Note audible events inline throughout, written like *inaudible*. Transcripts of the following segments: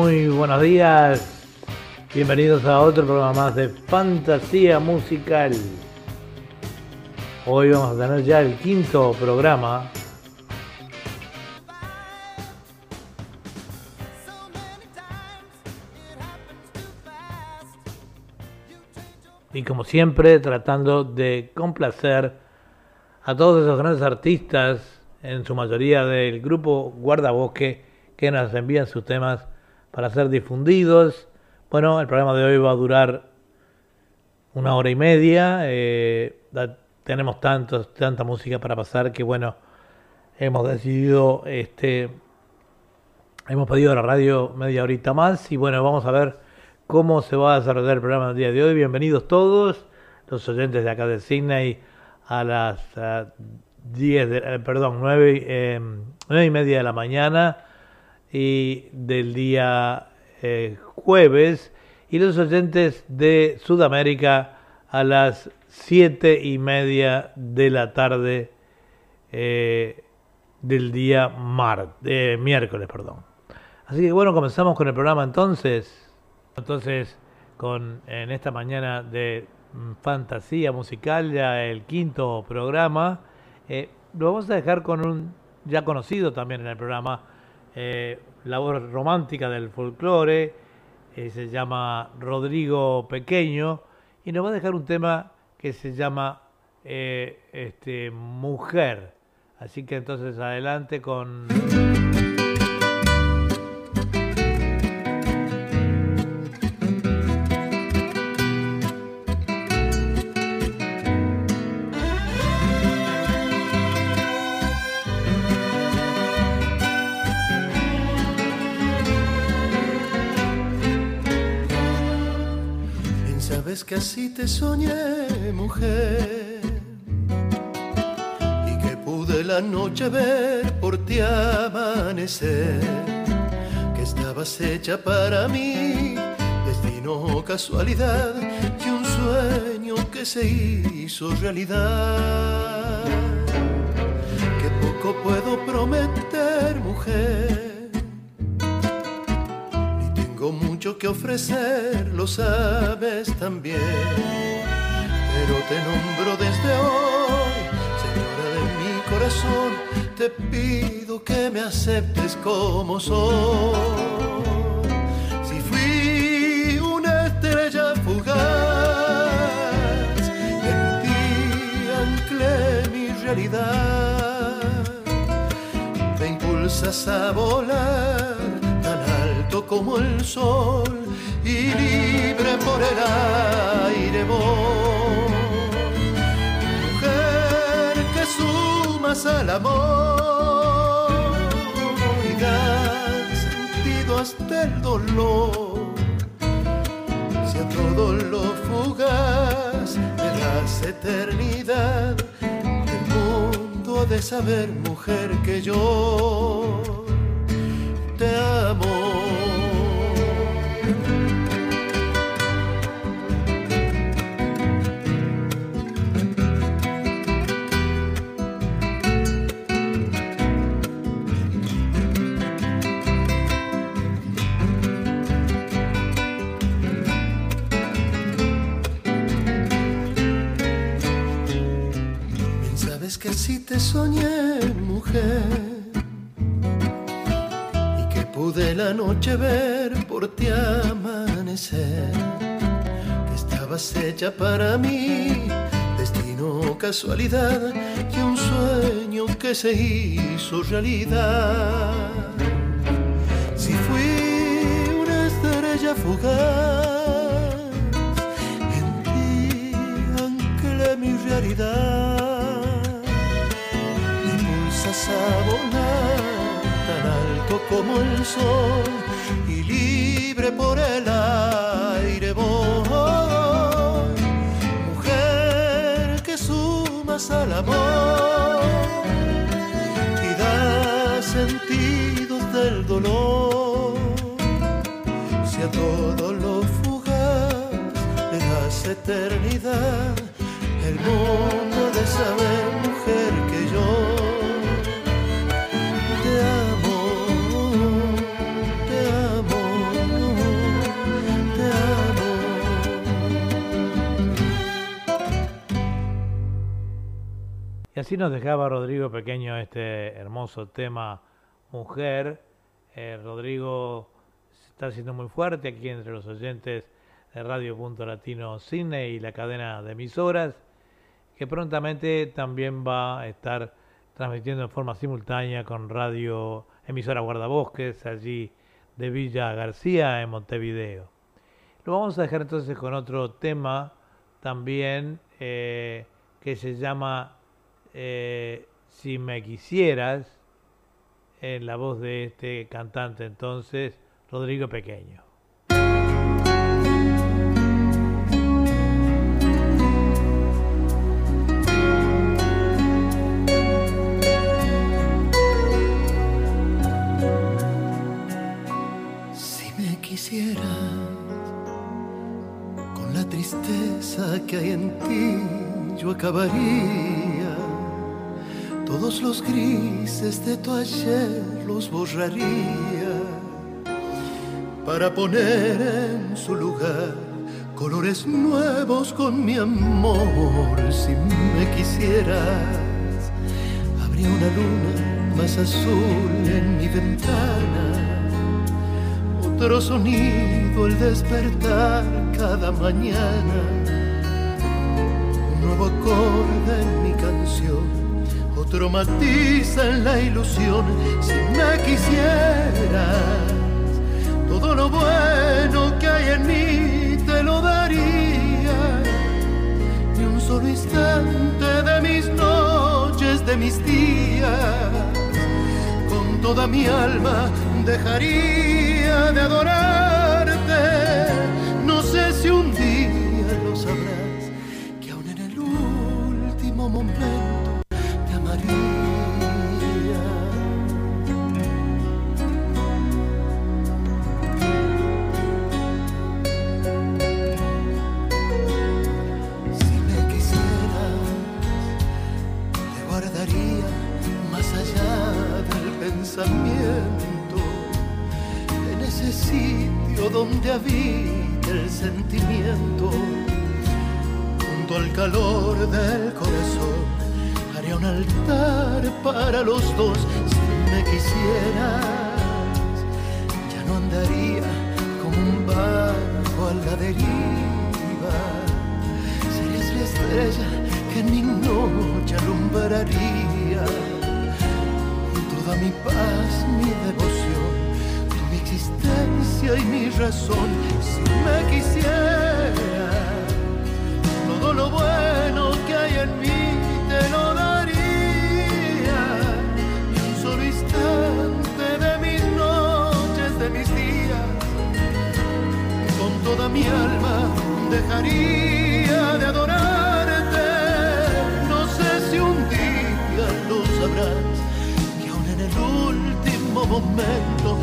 Muy buenos días, bienvenidos a otro programa más de Fantasía Musical. Hoy vamos a tener ya el quinto programa. Y como siempre, tratando de complacer a todos esos grandes artistas, en su mayoría del grupo Guardabosque, que nos envían sus temas para ser difundidos. Bueno, el programa de hoy va a durar una hora y media. Eh, tenemos tantos, tanta música para pasar que bueno, hemos decidido, este, hemos pedido a la radio media horita más y bueno, vamos a ver cómo se va a desarrollar el programa del día de hoy. Bienvenidos todos los oyentes de acá de Sydney a las 10, de, eh, perdón, 9, eh, 9 y media de la mañana y del día eh, jueves y los oyentes de Sudamérica a las siete y media de la tarde eh, del día mar, de miércoles, perdón. Así que bueno, comenzamos con el programa entonces. Entonces, con en esta mañana de mm, fantasía musical, ya el quinto programa, eh, lo vamos a dejar con un ya conocido también en el programa, eh, la voz romántica del folclore, eh, se llama Rodrigo Pequeño, y nos va a dejar un tema que se llama eh, este, Mujer. Así que entonces adelante con... así te soñé, mujer, y que pude la noche ver por ti amanecer, que estabas hecha para mí, destino casualidad, y un sueño que se hizo realidad. Que poco puedo prometer, mujer que ofrecer, lo sabes también. Pero te nombro desde hoy, señora de mi corazón, te pido que me aceptes como soy. Si fui una estrella fugaz, en ti anclé mi realidad, me impulsas a volar como el sol y libre por el aire voy. Mujer que sumas al amor y das sentido hasta el dolor. Si a todo lo fugaz me das eternidad, el mundo de saber, mujer, que yo te amo. Que si te soñé, mujer, y que pude la noche ver por ti amanecer, que estabas hecha para mí, destino, casualidad, y un sueño que se hizo realidad. Si fui una estrella fugaz, en ti anclé mi realidad volar tan alto como el sol y libre por el aire voy. Mujer que sumas al amor y da sentido del dolor. Si a todo lo fugaz le das eternidad, el mundo de saber, así nos dejaba Rodrigo Pequeño este hermoso tema Mujer. Eh, Rodrigo está siendo muy fuerte aquí entre los oyentes de Radio Punto Latino Cine y la cadena de emisoras, que prontamente también va a estar transmitiendo en forma simultánea con Radio Emisora Guardabosques, allí de Villa García, en Montevideo. Lo vamos a dejar entonces con otro tema también eh, que se llama eh, Si me quisieras, en la voz de este cantante entonces, Rodrigo Pequeño. que hay en ti yo acabaría. Todos los grises de tu ayer los borraría para poner en su lugar colores nuevos con mi amor. Si me quisieras, habría una luna más azul en mi ventana otro sonido el despertar cada mañana, un nuevo acorde en mi canción, otro matiz en la ilusión, si me quisieras, todo lo bueno que hay en mí te lo daría, ni un solo instante de mis noches, de mis días, con toda mi alma dejaría de adorarte. No sé si un día lo sabrás, que aún en el último momento pensamiento ese sitio donde habita el sentimiento, junto al calor del corazón, haría un altar para los dos si me quisieras. Ya no andaría como un barco a la deriva, serías la estrella que en mi noche alumbraría. Mi paz, mi devoción existencia y mi razón. Si me quisieras, todo lo bueno que hay en mí te lo daría. Y un solo instante de mis noches, de mis días, con toda mi alma dejaría último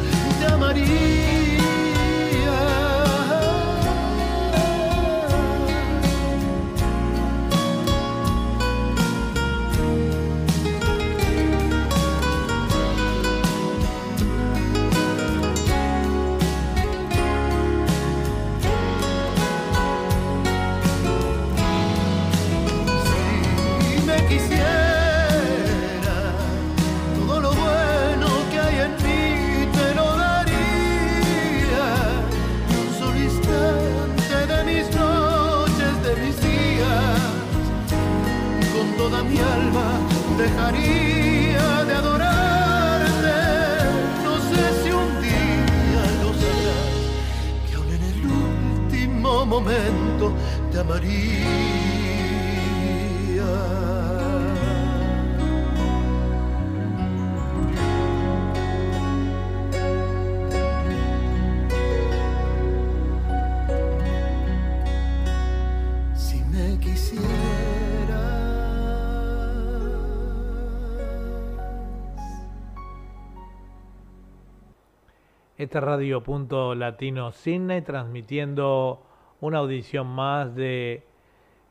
momento María. dejaría de adorarte. No sé si un día lo sabrás, que aún en el último momento te amaría. Esta Radio Punto Latino Cine transmitiendo una audición más de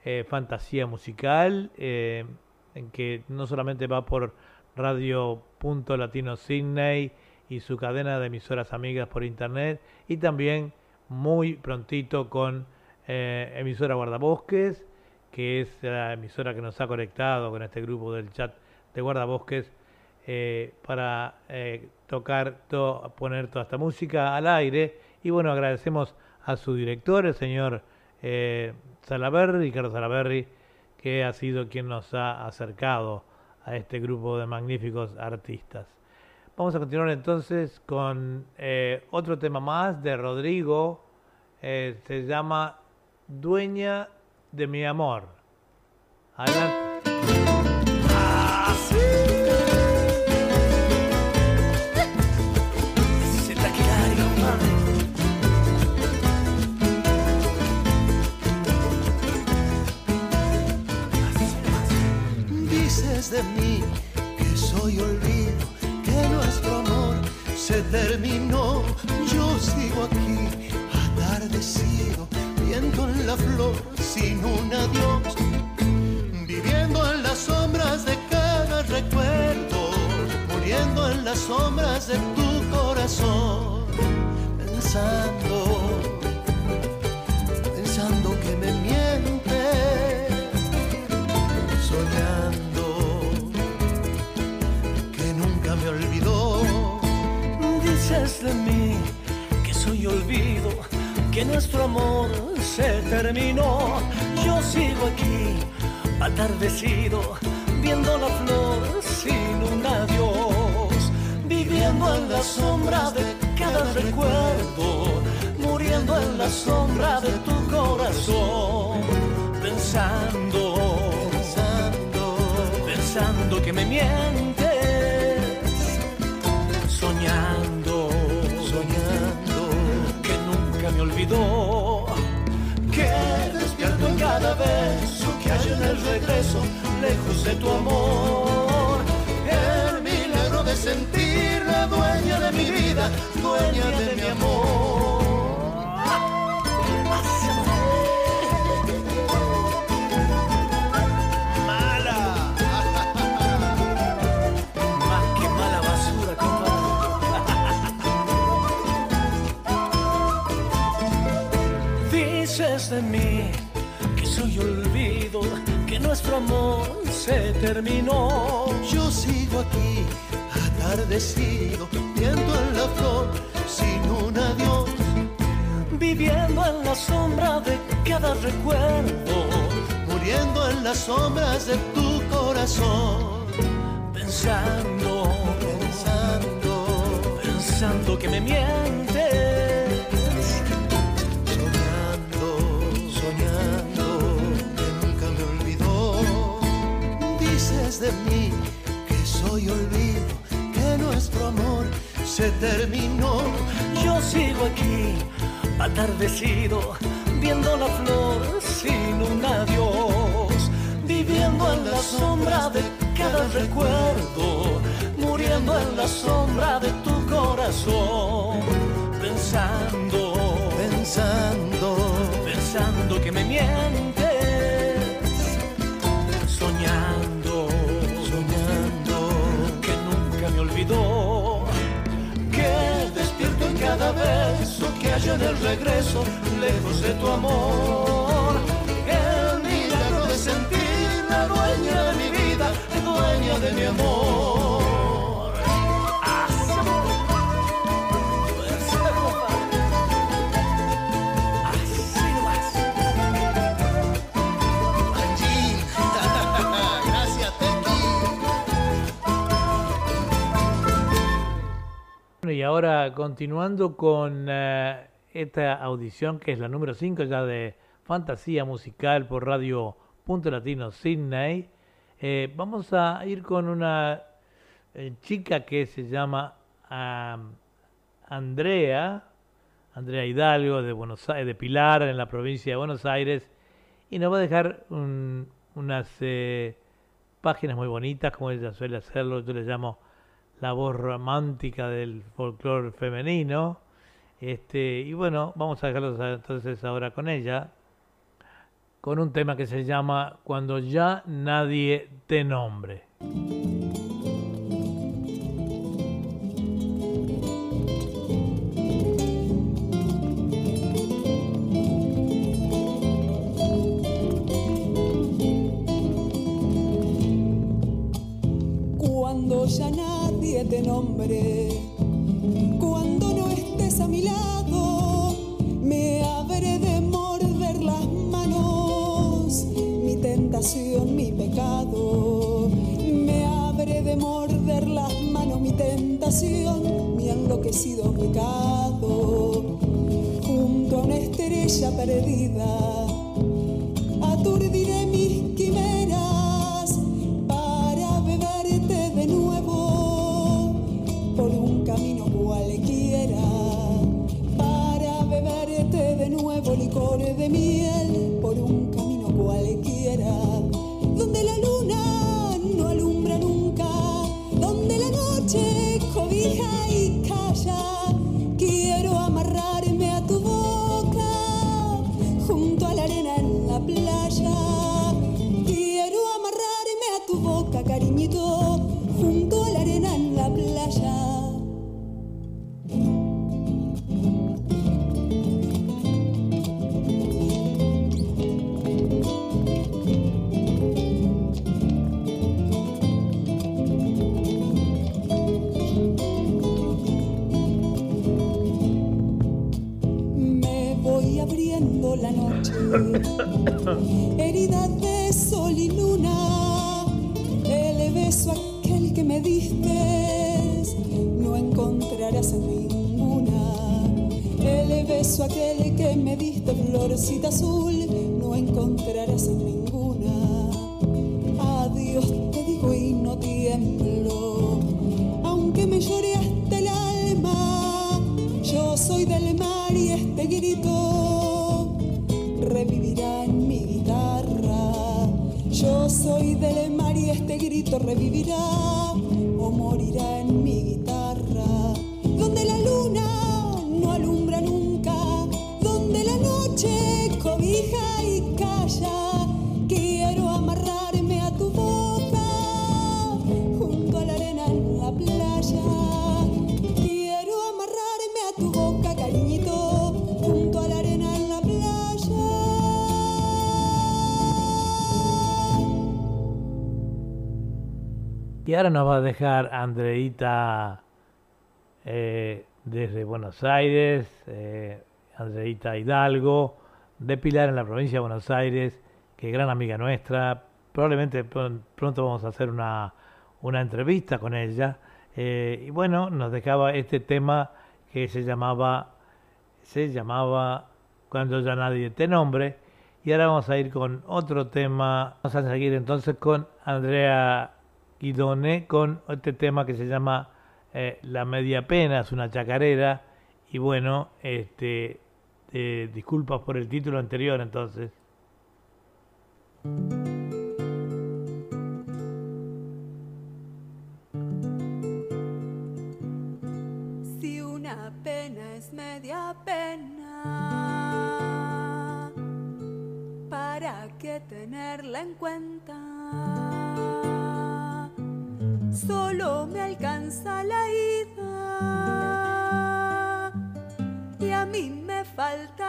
eh, fantasía musical, eh, que no solamente va por Radio Punto Latino Sydney y su cadena de emisoras amigas por internet, y también muy prontito con eh, emisora Guardabosques, que es la emisora que nos ha conectado con este grupo del chat de guardabosques, eh, para tocar, poner toda esta música al aire. Y bueno, agradecemos a su director, el señor eh, Salaberry, Ricardo Salaberry, que ha sido quien nos ha acercado a este grupo de magníficos artistas. Vamos a continuar entonces con eh, otro tema más de Rodrigo. se llama Dueña de mi amor. Adelante. Soy olvido, que nuestro amor se terminó. Yo sigo aquí, atardecido viendo en la flor sin un adiós, viviendo en las sombras de cada recuerdo, muriendo en las sombras de tu corazón, pensando, pensando que me miente, de mí que soy olvido que nuestro amor se terminó. Yo sigo aquí, atardecido, viendo la flor sin un adiós, viviendo en la sombra de cada recuerdo, muriendo en la sombra de tu corazón, pensando, pensando, pensando que me mientes, soñando, cada beso que hay en el regreso lejos de tu amor. El milagro de sentir la dueña de mi vida dueña de mi amor nuestro amor se terminó. Yo sigo aquí, atardecido, viendo en la flor sin un adiós. Viviendo en la sombra de cada recuerdo, muriendo en las sombras de tu corazón. Pensando, pensando, pensando que me mientes de mí que soy olvido, que nuestro amor se terminó. Yo sigo aquí, atardecido, viendo la flor sin un adiós, viviendo en la sombra de cada recuerdo, muriendo en la sombra de tu corazón, pensando, pensando, pensando que me mientes, cada beso que hay en el regreso lejos de tu amor. El milagro de sentir la dueña de mi vida dueña de mi amor y ahora continuando con eh, esta audición que es la número 5 ya de Fantasía Musical por Radio Punto Latino Sydney, eh, vamos a ir con una eh, chica que se llama Andrea, Andrea Hidalgo de Buenos Aires, de Pilar en la provincia de Buenos Aires y nos va a dejar unas páginas muy bonitas como ella suele hacerlo, yo le llamo la voz romántica del folclore femenino. Este, y bueno, vamos a dejarlos entonces ahora con ella, con un tema que se llama Cuando ya nadie te nombre. Cuando ya nadie abre. Cuando no estés a mi lado, me habré de morder las manos. Mi tentación, mi pecado. Me habré de morder las manos, mi tentación, mi enloquecido pecado. Junto a una estrella perdida aturdiré licor de miel por un camino cualquiera, donde la luna Y ahora nos va a dejar Andreita eh, desde Buenos Aires, eh, Andreita Hidalgo, de Pilar en la provincia de Buenos Aires, que gran amiga nuestra. Probablemente pron- pronto vamos a hacer una, una entrevista con ella. Eh, y bueno, nos dejaba este tema que se llamaba, se llamaba Cuando ya nadie te nombre. Y ahora vamos a ir con otro tema. Vamos a seguir entonces con Andrea Guidone con este tema que se llama eh, La Media Pena, es una chacarera. Y bueno, este, eh, disculpas por el título anterior entonces. Si una pena es media pena, ¿para qué tenerla en cuenta? Solo me alcanza la ida. Y a mí me falta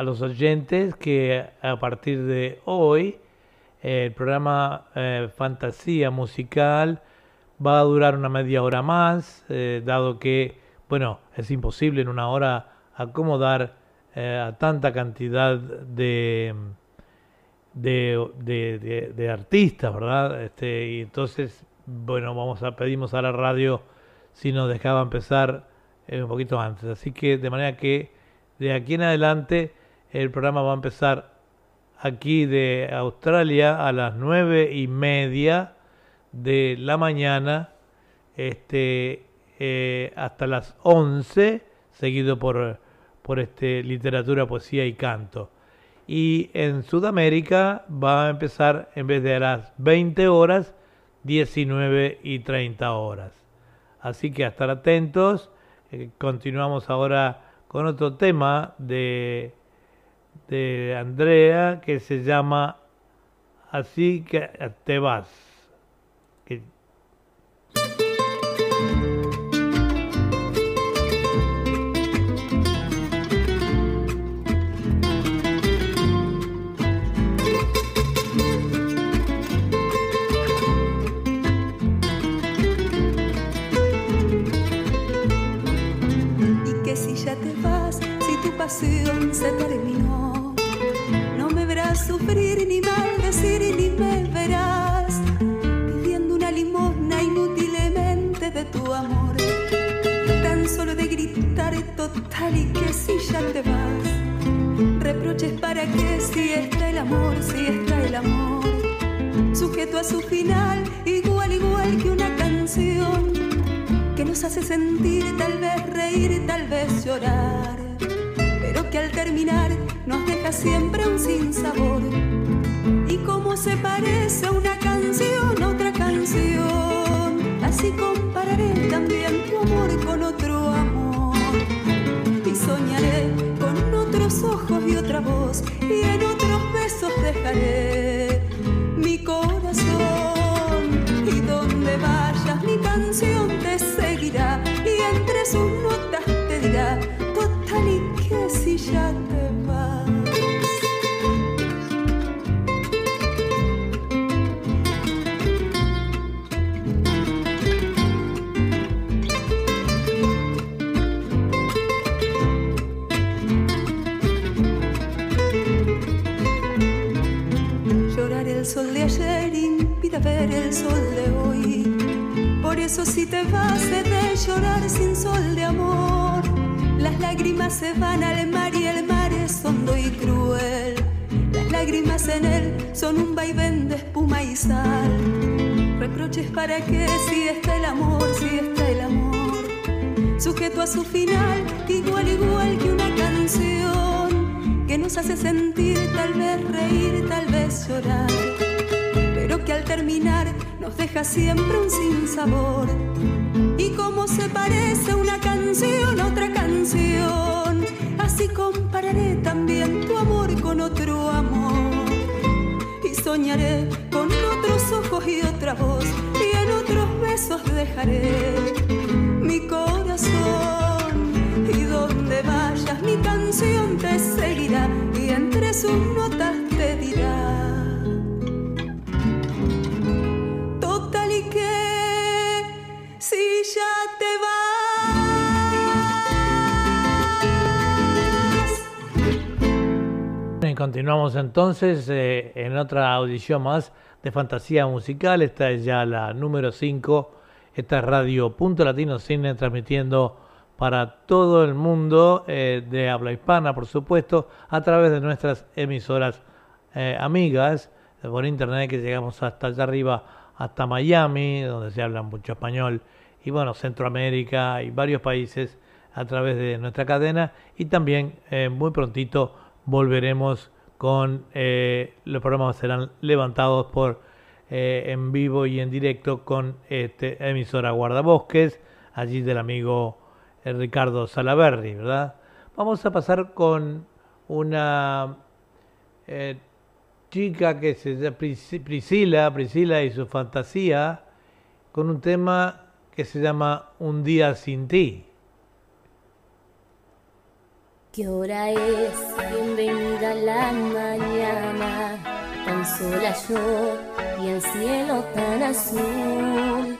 a, los oyentes que a partir de hoy el programa eh, Fantasía Musical va a durar una media hora más, eh, dado que, bueno, es imposible en una hora acomodar eh, a tanta cantidad de, de, de, artistas, ¿verdad? Este, y entonces, bueno, vamos a pedimos a la radio si nos dejaba empezar un poquito antes. Así que de manera que de aquí en adelante el programa va a empezar aquí de Australia a las nueve y media de la mañana este, eh, hasta las 11, seguido por, por este, literatura, poesía y canto. Y en Sudamérica va a empezar en vez de a las 20 horas, 19 y 30 horas. Así que a estar atentos. Eh, continuamos ahora con otro tema de, de Andrea que se llama Así que te vas. se y que si ya te vas. Reproches para que si está el amor, si está el amor. Sujeto a su final, igual, igual que una canción que nos hace sentir, tal vez reír, tal vez llorar que al terminar nos deja siempre un sinsabor. Y como se parece a una canción, otra canción, así compararé también tu amor con otro amor. Soñaré con otros ojos y otra voz, y en otros besos dejaré mi corazón. Y donde vayas mi canción te seguirá, y entre sus notas te dirá, total y si ya sol de hoy. Por eso si te vas he de llorar sin sol de amor las lágrimas se van al mar y el mar es hondo y cruel. Las lágrimas en él son un vaivén de espuma y sal. Reproches para que si está el amor, si está el amor. Sujeto a su final, igual, igual que una canción que nos hace sentir, tal vez reír, tal vez llorar. Pero que al terminar nos deja siempre un sinsabor y cómo se parece una canción a otra canción. Así compararé también tu amor con otro amor. Y soñaré con otros ojos y otra voz. Y en otros besos dejaré mi corazón. Y donde vayas mi canción te seguirá. Y entre sus notas te dirá. Continuamos entonces eh, en otra audición más de fantasía musical. Esta es ya la número 5. Esta es Radio Punto Latino Cine transmitiendo para todo el mundo eh, de habla hispana, por supuesto, a través de nuestras emisoras eh, amigas por internet que llegamos hasta allá arriba, hasta Miami, donde se habla mucho español, y bueno, Centroamérica y varios países a través de nuestra cadena y también muy prontito volveremos con eh, los programas serán levantados por eh, en vivo y en directo con este emisora Guardabosques, allí del amigo eh, Ricardo Salaberry, ¿verdad? Vamos a pasar con una chica que se llama Priscila, Priscila y su fantasía, con un tema que se llama Un día sin ti. ¿Qué hora es? Bienvenida la mañana, tan sola yo y el cielo tan azul.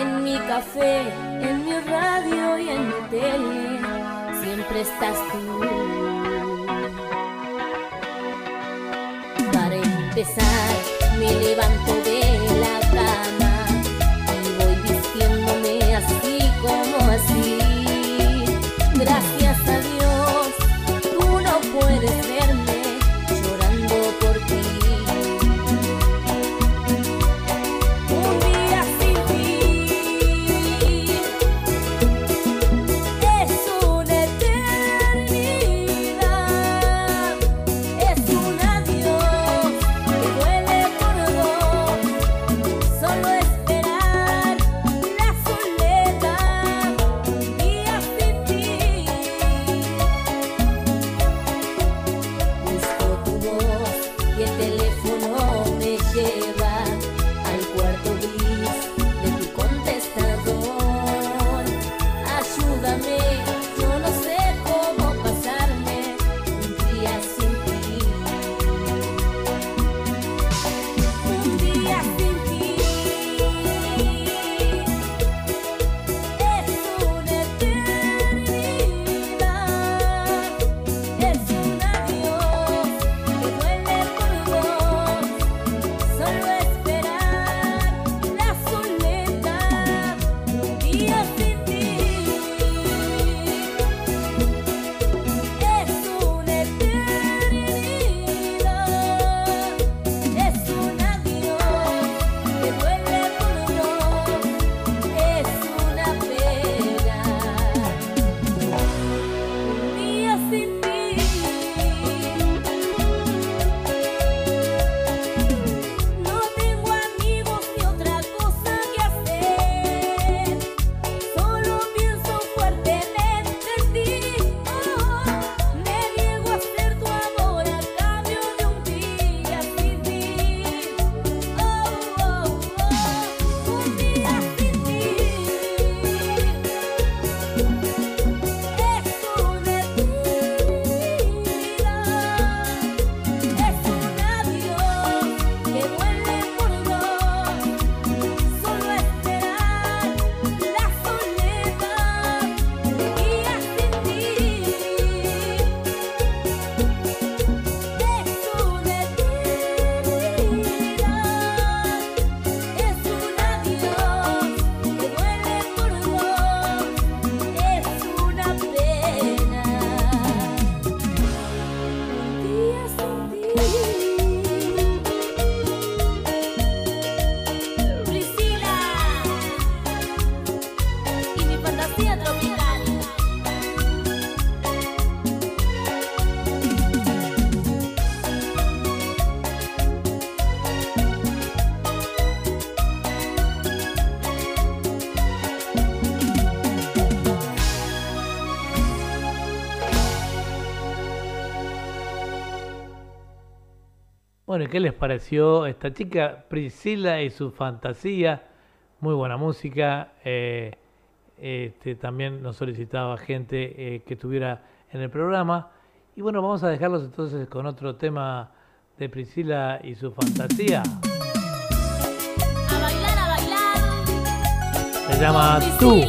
En mi café, en mi radio y en mi tele, siempre estás tú. Para empezar, me levanto de la cama. Bueno, qué les pareció esta chica Priscila y su fantasía? Muy buena música. Eh, este, también nos solicitaba gente eh, que estuviera en el programa. Y bueno, vamos a dejarlos entonces con otro tema de Priscila y su fantasía. A bailar, a bailar. Se llama Tú.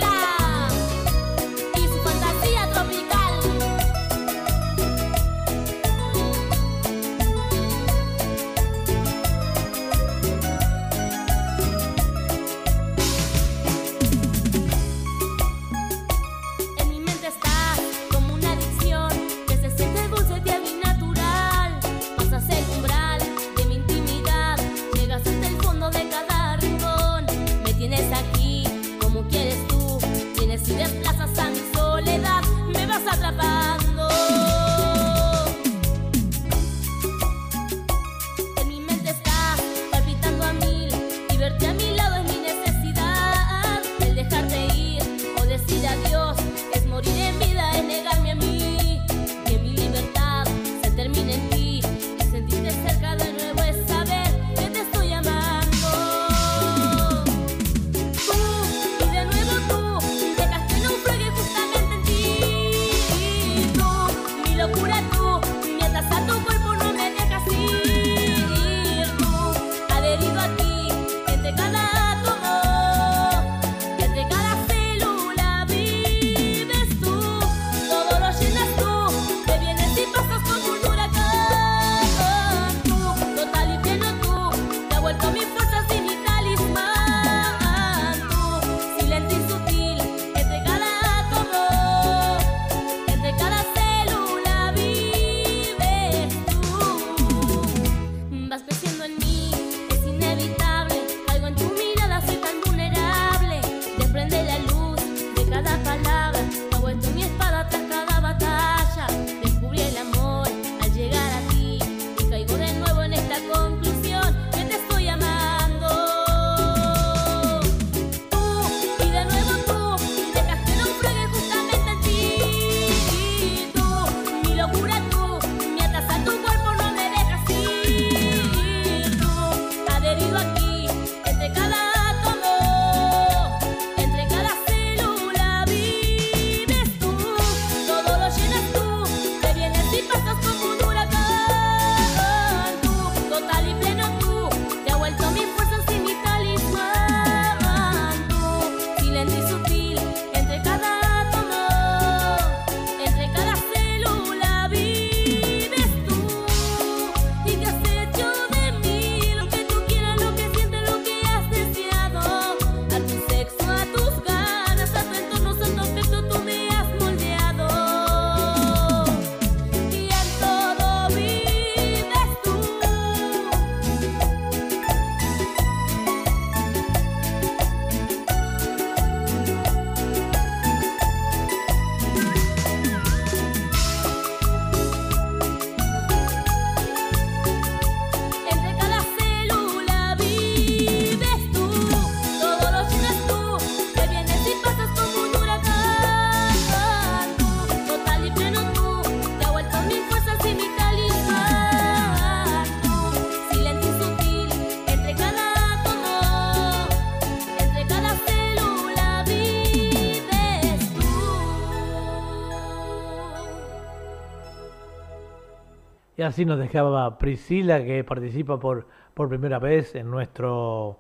Así nos dejaba Priscila, que participa por, por primera vez en nuestro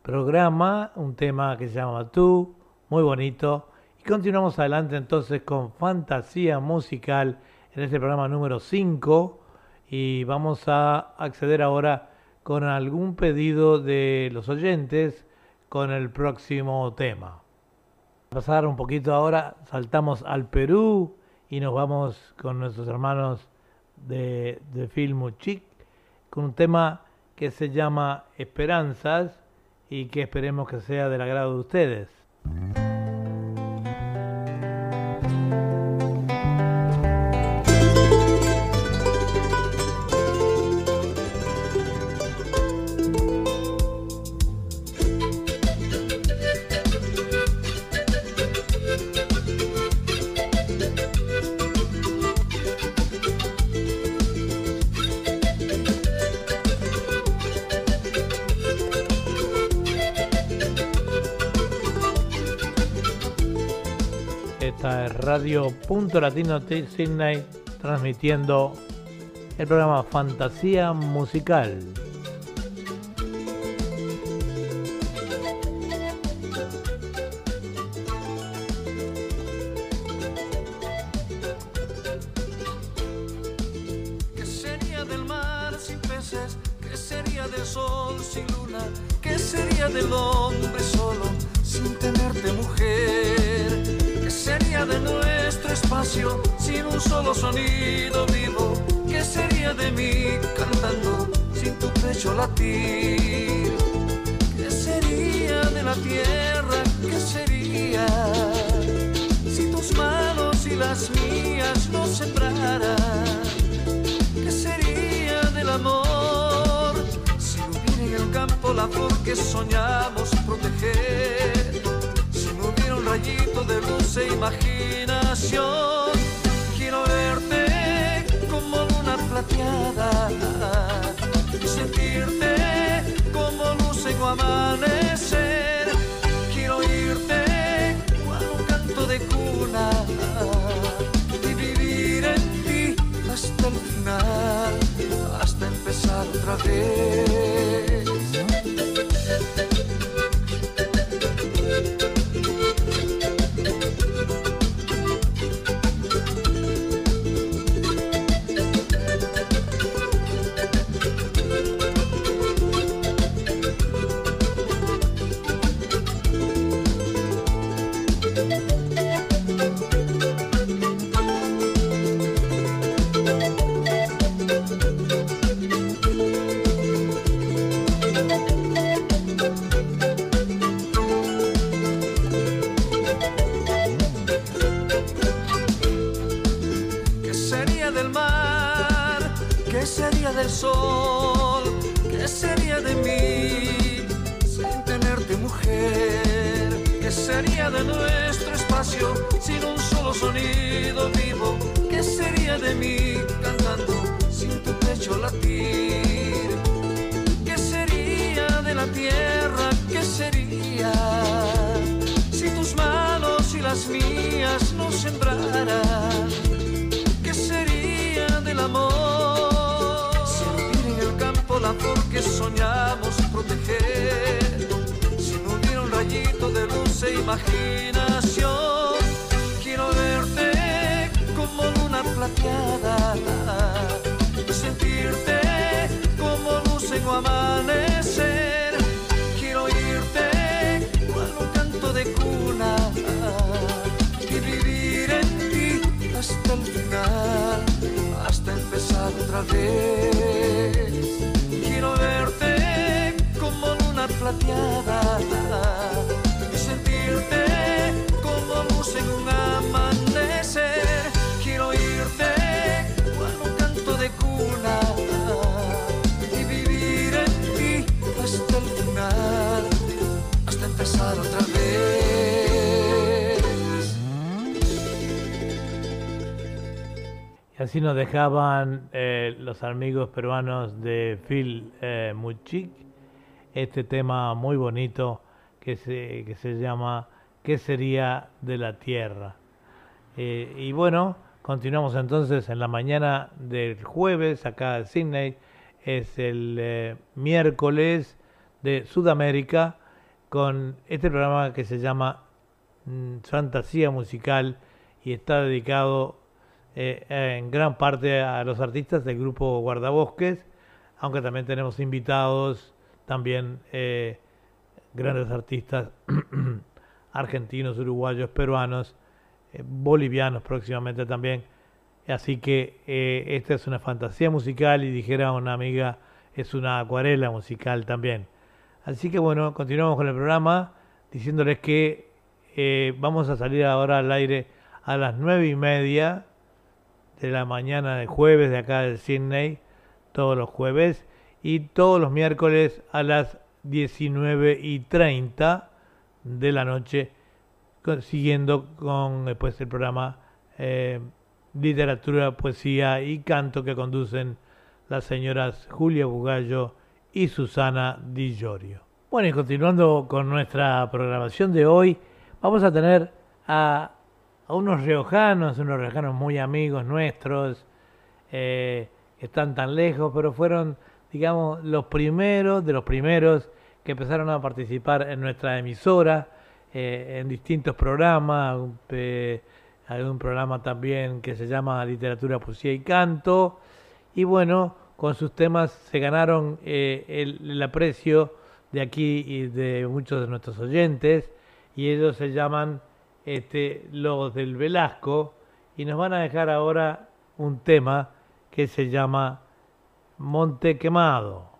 programa, un tema que se llama Tú, muy bonito. Y continuamos adelante entonces con fantasía musical en este programa número 5 y vamos a acceder ahora con algún pedido de los oyentes con el próximo tema. Pasar un poquito ahora, saltamos al Perú y nos vamos con nuestros hermanos de, de Film Chic con un tema que se llama Esperanzas y que esperemos que sea del agrado de ustedes. Radio Punto Latino Sydney transmitiendo el programa Fantasía Musical. Soñamos proteger, si no hubiera un rayito de luz e imaginación, quiero verte como luna plateada y sentirte como luz en amanecer. Quiero oírte cual un canto de cuna y vivir en ti hasta el final, hasta empezar otra vez. Empezar otra. Y así nos dejaban eh, los amigos peruanos de Phil eh, Muchik este tema muy bonito que se, que se llama ¿Qué sería de la Tierra? Eh, y bueno, Continuamos entonces en la mañana del jueves acá en Sydney. Es el eh, miércoles de Sudamérica con este programa que se llama mm, Fantasía Musical y está dedicado eh, en gran parte a los artistas del grupo Guardabosques, aunque también tenemos invitados, también eh, grandes artistas *clears throat* argentinos, uruguayos, peruanos, eh, bolivianos próximamente también. Así que esta es una fantasía musical y dijera una amiga, es una acuarela musical también. Así que bueno, continuamos con el programa diciéndoles que eh, vamos a salir ahora al aire a las nueve y media de la mañana del jueves de acá de Sydney, todos los jueves, y todos los miércoles a las 19 y 30 de la noche, siguiendo con después el programa eh, Literatura, Poesía y Canto que conducen las señoras Julia Bugallo y Susana Di Llorio. Bueno, y continuando con nuestra programación de hoy, vamos a tener a, a unos riojanos, unos riojanos muy amigos nuestros, eh, que están tan lejos, pero fueron, digamos, los primeros de los primeros que empezaron a participar en nuestra emisora, eh, en distintos programas, eh, hay un programa también que se llama Literatura, Poesía y Canto, y bueno, con sus temas se ganaron eh, el, aprecio de aquí y de muchos de nuestros oyentes, y ellos se llaman este, los del Velasco, y nos van a dejar ahora un tema que se llama Monte Quemado.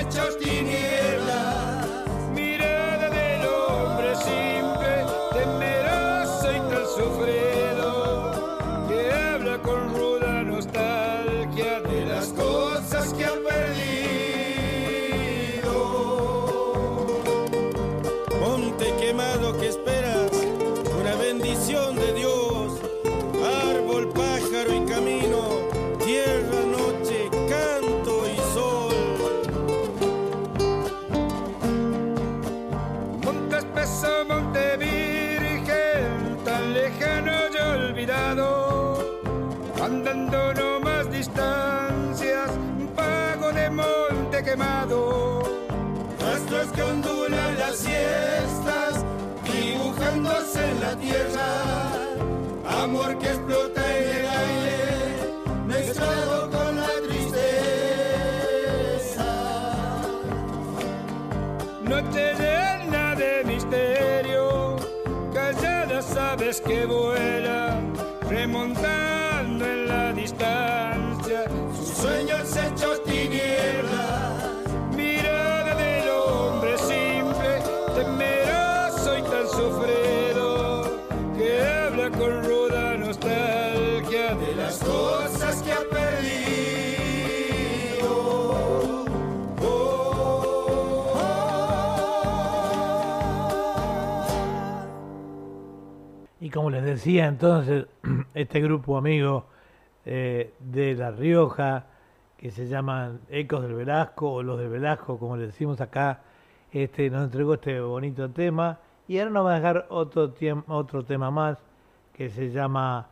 Hechos tierra. Y como les decía entonces, *clears throat* este grupo amigo eh, de La Rioja, que se llaman Ecos del Velasco o Los del Velasco, como le decimos acá, este, nos entregó este bonito tema. Y ahora nos va a dejar otro, otro tema más que se llama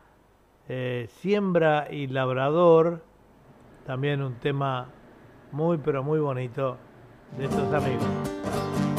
eh, Siembra y Labrador, también un tema muy pero muy bonito de estos amigos.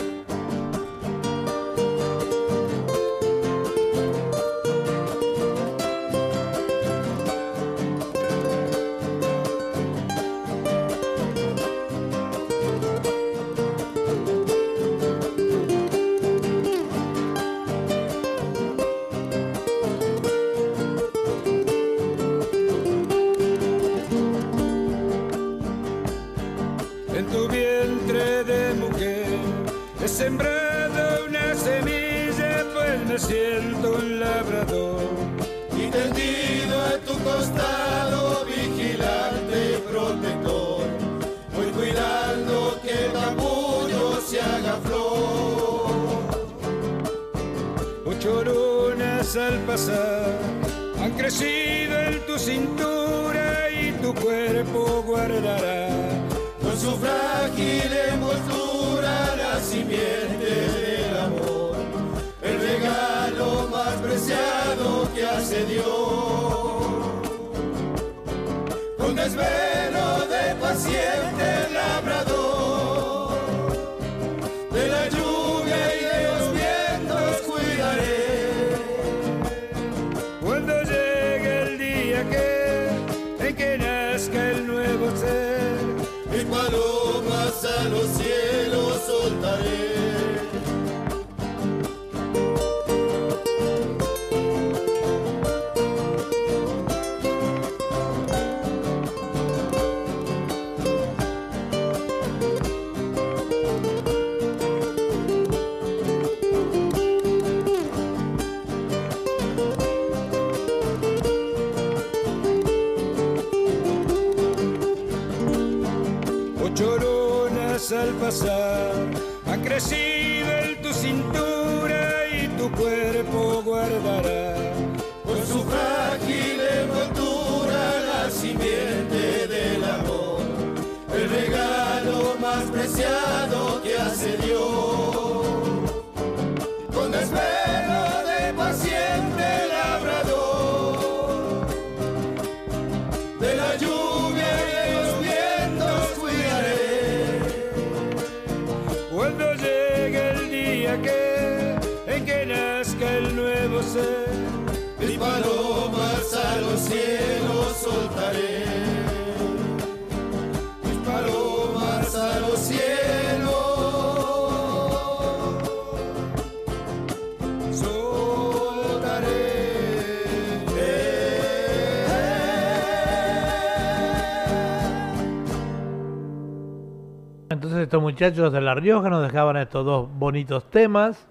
Estos muchachos de La Rioja nos dejaban estos dos bonitos temas.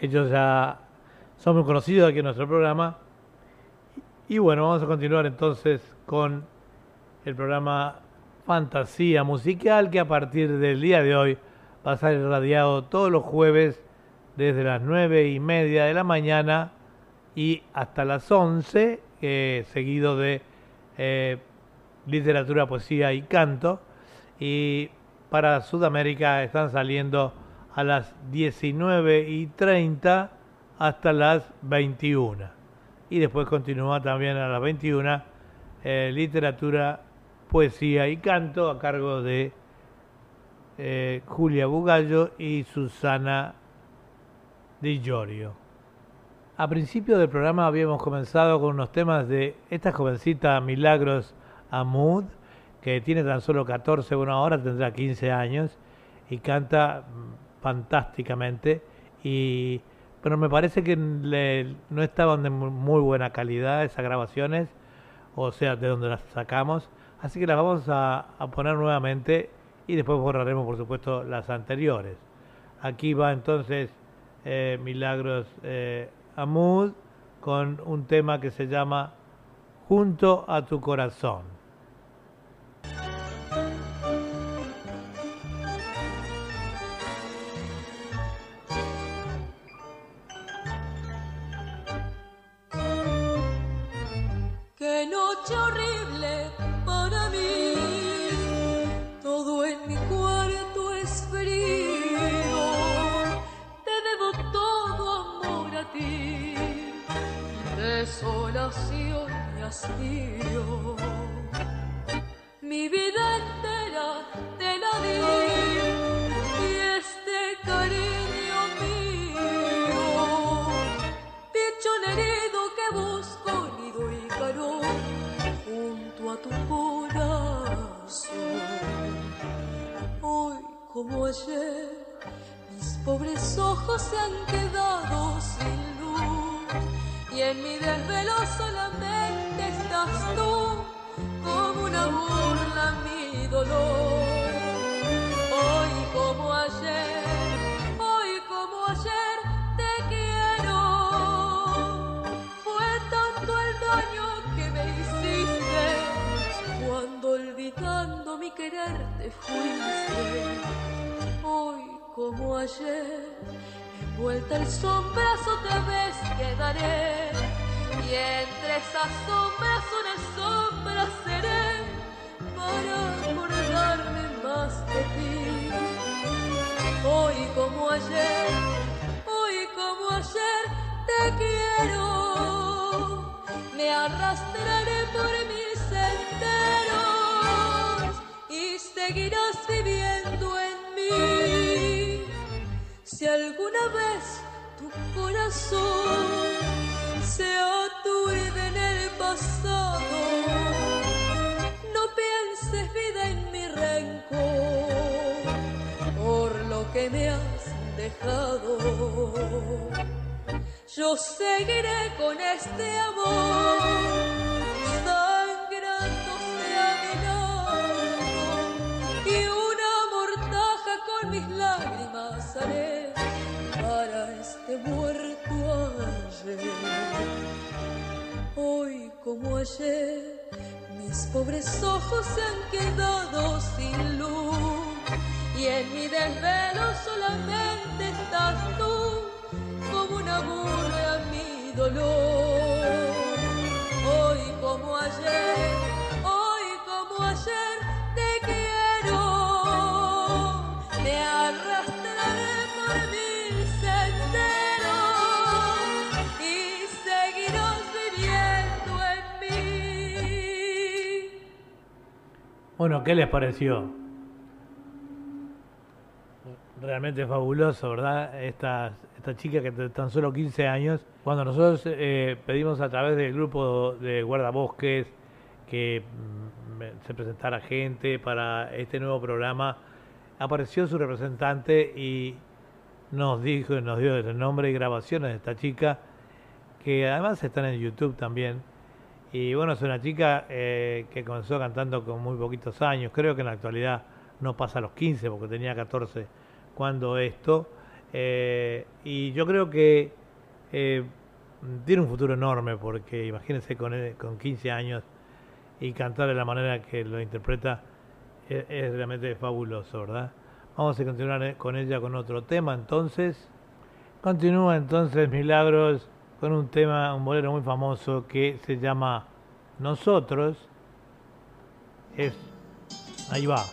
Ellos ya son muy conocidos aquí en nuestro programa. Y bueno, vamos a continuar entonces con el programa Fantasía Musical que a partir del día de hoy va a ser irradiado todos los jueves desde las nueve y media de la mañana y hasta las 11, eh, seguido de eh, literatura, poesía y canto. Y para Sudamérica están saliendo a las 19 y 30 hasta las 21. Y después continúa también a las 21 eh, literatura, poesía y canto a cargo de eh, Julia Bugallo y Susana Di Giorgio. A principio del programa habíamos comenzado con unos temas de esta jovencita Milagros Amud, que tiene tan solo 14, bueno, ahora tendrá 15 años y canta fantásticamente. Y, pero me parece que le- no estaban de mu- muy buena calidad esas grabaciones, o sea, de donde las sacamos. Así que las vamos a, a poner nuevamente y después borraremos, por supuesto, las anteriores. Aquí va entonces eh, Milagros eh, Amud con un tema que se llama Junto a tu corazón. Horrible para mí. Todo en mi cuarto es frío. Te debo todo amor a ti. Desolación y hastío. Mi vida entera te la di. Y este cariño mío pichón herido que busco nido y calor tu corazón. Hoy como ayer, mis pobres ojos se han quedado sin luz y en mi desvelo solamente estás tú como una burla mi dolor. Te fuiste. Hoy como ayer, envuelta el sombrazo otra vez quedaré. Y entre esas sombras una sombra seré para acordarme más de ti. Hoy como ayer, hoy como ayer te quiero. Me arrastraré por mis seguirás viviendo en mí. Si alguna vez tu corazón se aturde en el pasado, no pienses vida en mi rencor por lo que me has dejado. Yo seguiré con este amor, y una mortaja con mis lágrimas haré para este muerto ayer. Hoy como ayer, mis pobres ojos se han quedado sin luz y en mi desvelo solamente estás tú como una burla a mi dolor. Hoy como ayer, Bueno, ¿qué les pareció? Realmente fabuloso, ¿verdad? Esta, esta chica que tan solo 15 años, cuando nosotros eh, pedimos a través del grupo de guardabosques que mm, se presentara gente para este nuevo programa, apareció su representante y nos dijo, nos dio el nombre y grabaciones de esta chica, que además están en YouTube también. Y bueno, es una chica eh, que comenzó cantando con muy poquitos años, creo que en la actualidad no pasa a los 15 porque tenía 14 cuando esto. eh, y yo creo que eh, tiene un futuro enorme porque imagínense con, con 15 años y cantar de la manera que lo interpreta es, es realmente fabuloso, ¿verdad? Vamos a continuar con ella con otro tema entonces. Continúa entonces Milagros con un tema, un bolero muy famoso que se llama Nosotros. Es, ahí va.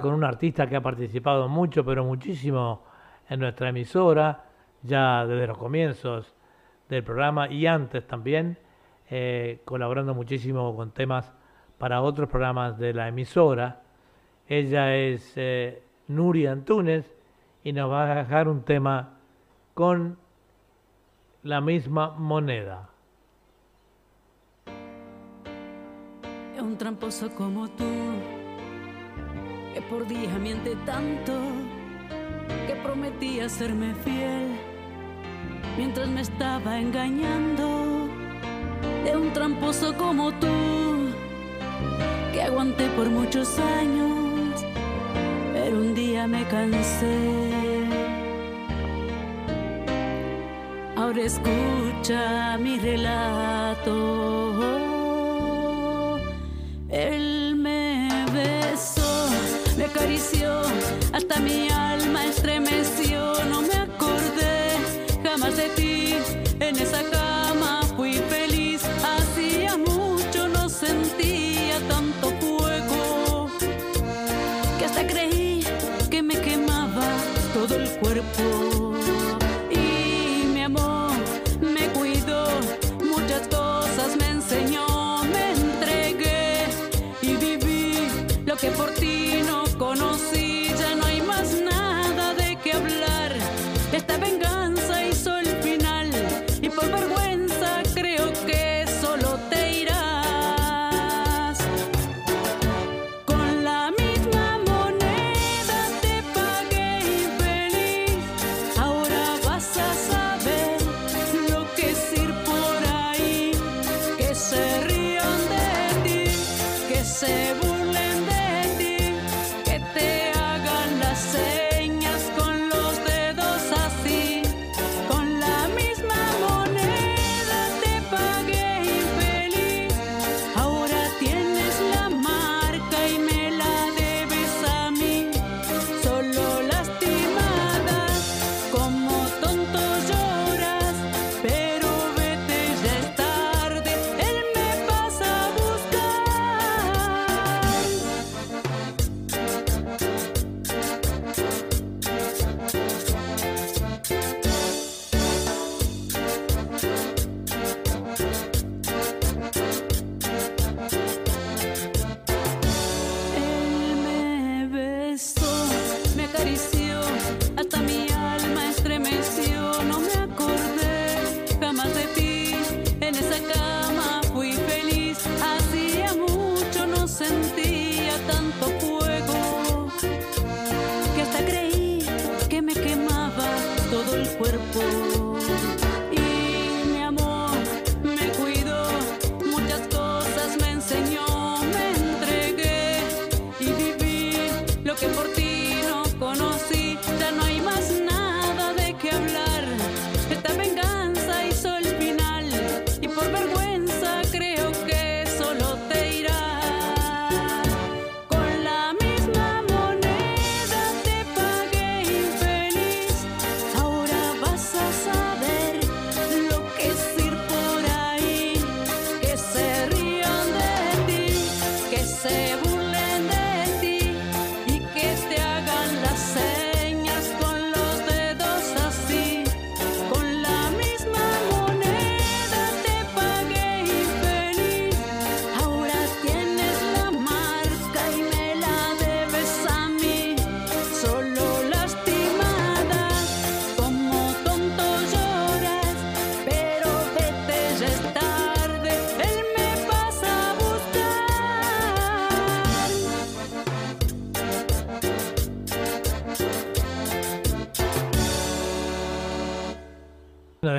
Con un artista que ha participado mucho, pero muchísimo en nuestra emisora, ya desde los comienzos del programa y antes también, eh, colaborando muchísimo con temas para otros programas de la emisora. Ella es eh, Nuria Antunes y nos va a dejar un tema con la misma moneda. Un tramposo como tú, que por día miente tanto, que prometía serme fiel, mientras me estaba engañando. Es un tramposo como tú, que aguanté por muchos años, pero un día me cansé. Ahora escucha mi relato. Me acarició, hasta mi alma estremeció.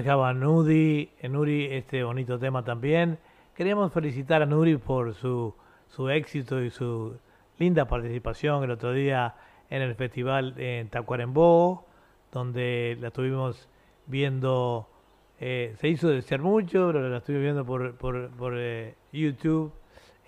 Dejaba Nudi, Nuri este bonito tema también. Queríamos felicitar a Nuri por su, su éxito y su linda participación el otro día en el festival en Tacuarembó, donde la estuvimos viendo, eh, se hizo desear mucho, pero la estuve viendo por, por, por, eh, YouTube.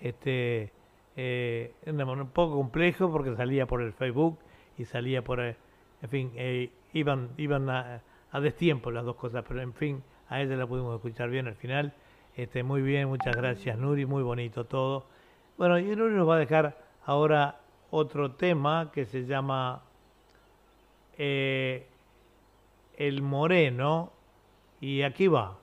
Este, eh, un poco complejo porque salía por el Facebook y salía por, eh, en fin, eh, iban, iban a, a destiempo las dos cosas, pero en fin, a ella la pudimos escuchar bien al final. Este, muy bien, muchas gracias Nuri, muy bonito todo. Bueno, y Nuri nos va a dejar ahora otro tema que se llama eh, El Moreno y aquí va.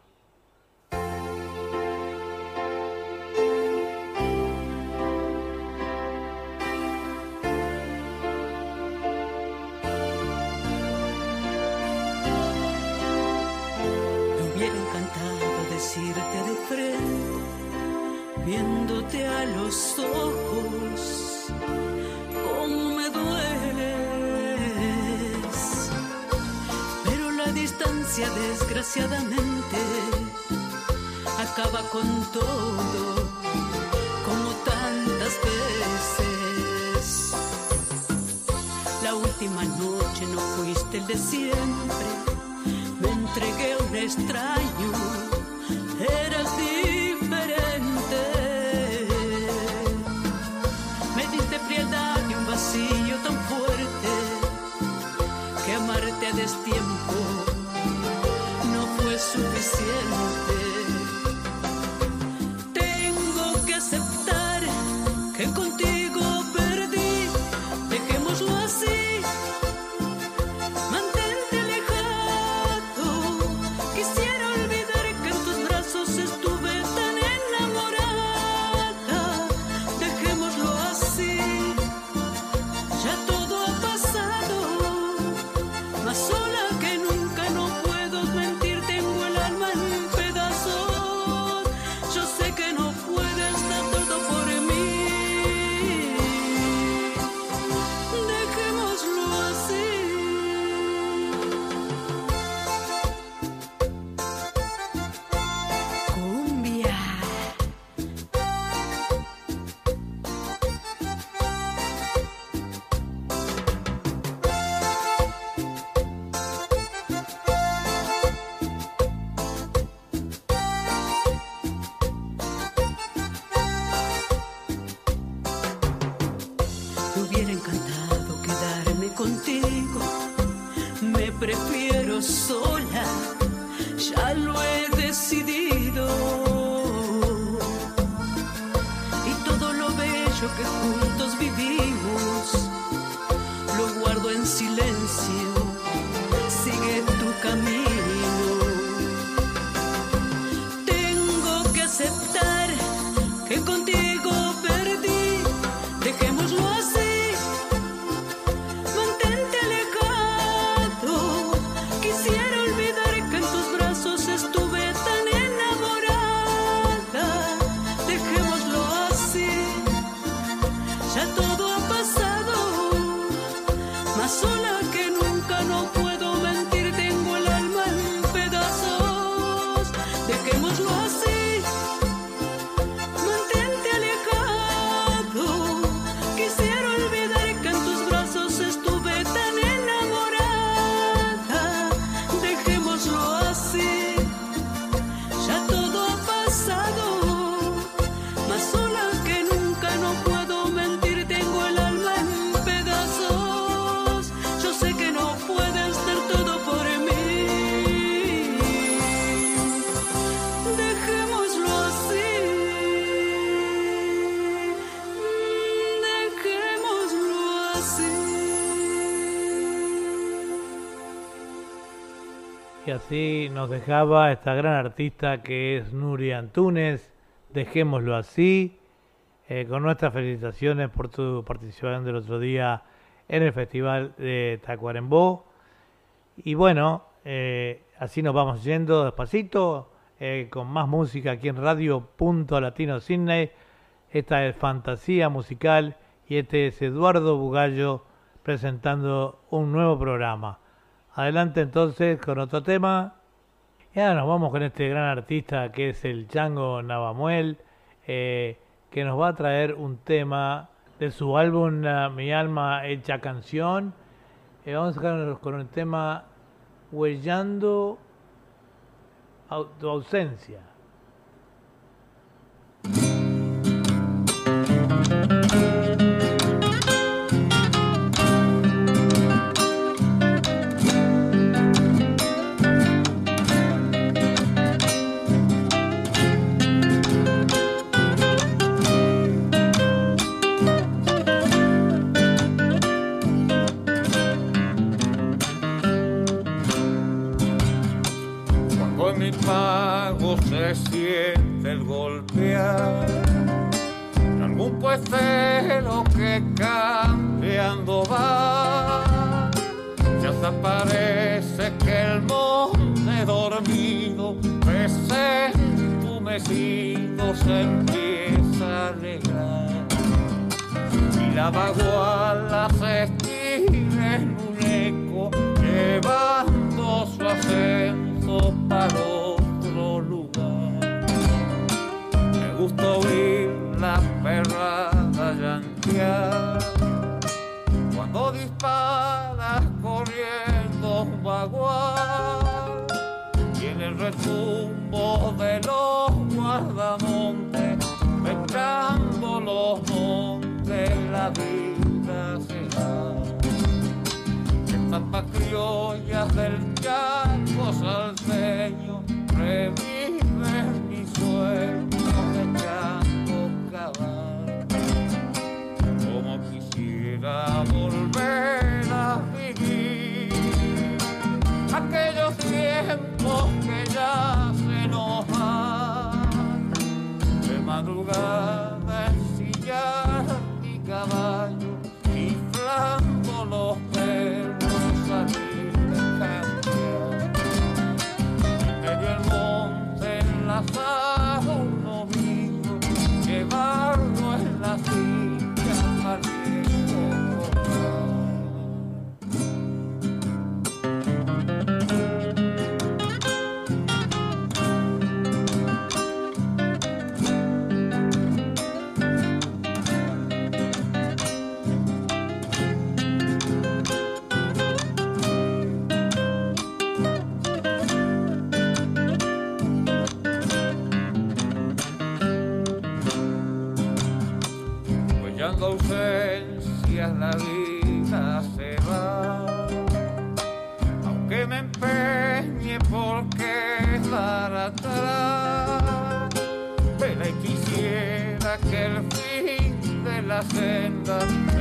Viéndote a los ojos, cómo me dueles. Pero la distancia, desgraciadamente, acaba con todo, como tantas veces. La última noche no fuiste el de siempre me entregué a un extraño, destiempo no fue suficiente. Ya nos dejaba esta gran artista que es Nuria Antunes. Dejémoslo así. eh, con nuestras felicitaciones por tu participación del otro día en el Festival de Tacuarembó. Y bueno, eh, así nos vamos yendo despacito, eh, con más música aquí en Radio Punto Latino Sydney. Esta es Fantasía Musical y este es Eduardo Bugallo presentando un nuevo programa. Adelante entonces con otro tema. Y ahora nos vamos con este gran artista que es el Chango Navamuel, eh, que nos va a traer un tema de su álbum uh, Mi Alma Hecha Canción. Eh, vamos a con el tema Huellando tu ausencia. De algún puestero que cambiando va. Ya se parece que el monte dormido, entumecido, se empieza a alegrar. Y la vaguala se estira en un eco, llevando su ascenso para gusta oír la perrada llantear. Cuando disparas corriendo un bagual y en el retumbo de los guardamontes mezclando los montes la vida se da estampas criollas del chaco salteño reviven mi sueño volver a vivir aquellos tiempos que ya se nos van de madrugada ensillar mi caballo senda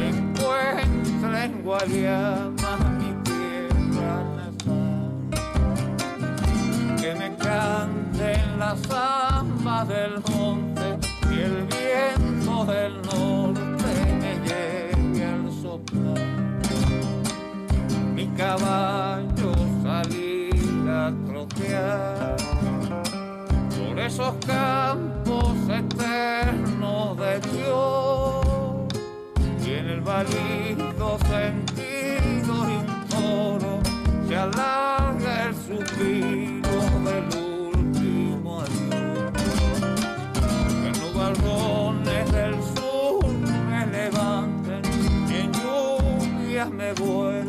Encuentre en Guayama mi tierra natal que me canten las zambas del monte y el viento del norte me lleve al soplar. Mi caballo salir a trotear por esos campos eternos de Dios válido sentido de un toro se alarga el suspiro del último adiós. Que nubarrones del sur me levanten y en lluvias me vuelvan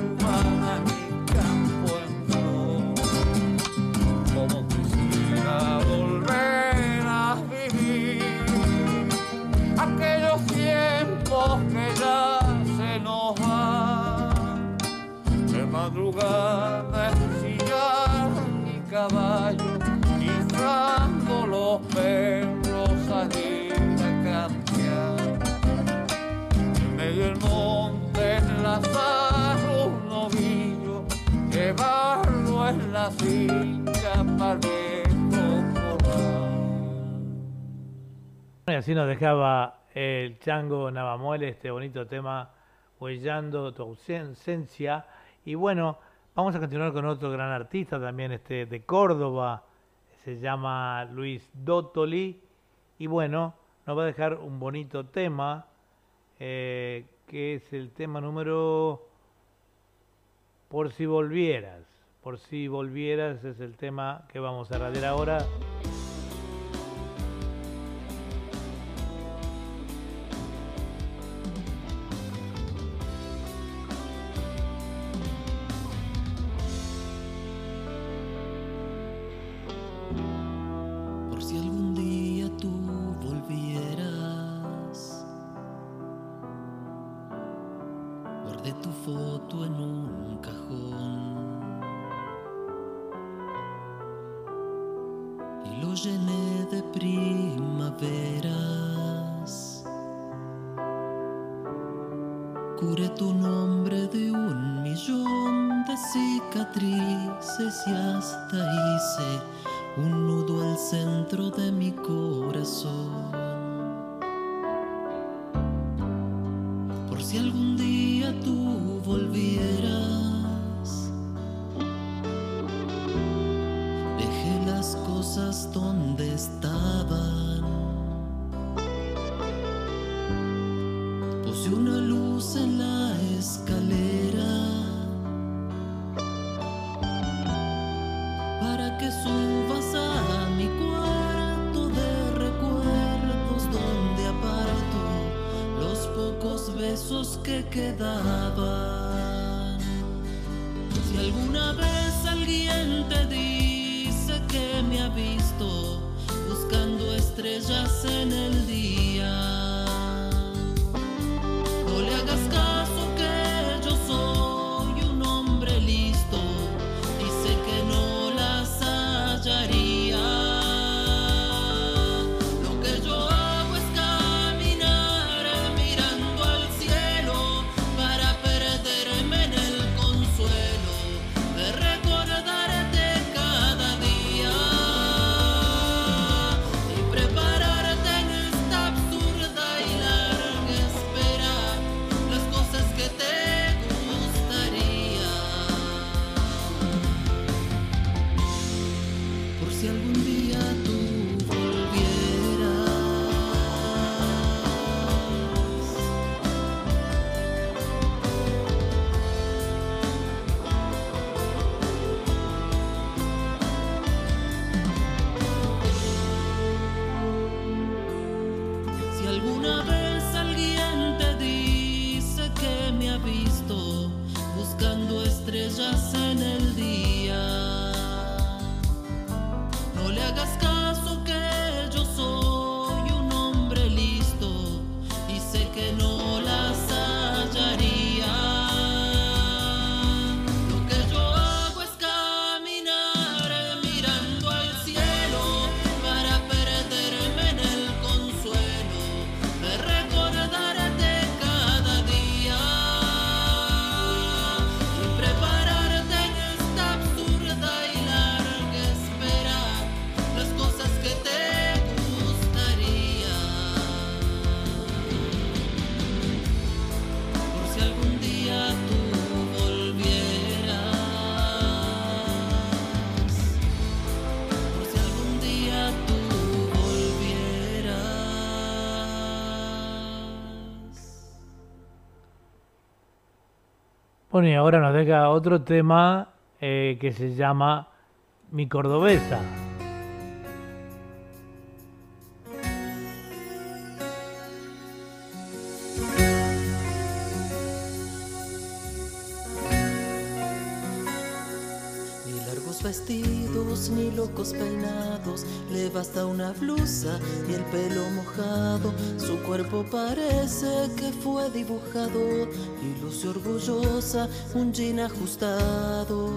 así nos dejaba el Chango Navamuele este bonito tema Huellando tu ausencia. Y bueno, vamos a continuar con otro gran artista también este de Córdoba, se llama Luis Dotoli. Y bueno, nos va a dejar un bonito tema, eh, que es el tema número Por si volvieras. Por si volvieras es el tema que vamos a radiar ahora. Bueno, y ahora nos deja otro tema eh, que se llama Mi Cordobesa. Ni largos vestidos, ni locos peinados, le basta una blusa y el pelo mojado. Su cuerpo parece que fue dibujado y luce orgullosa, un jean ajustado.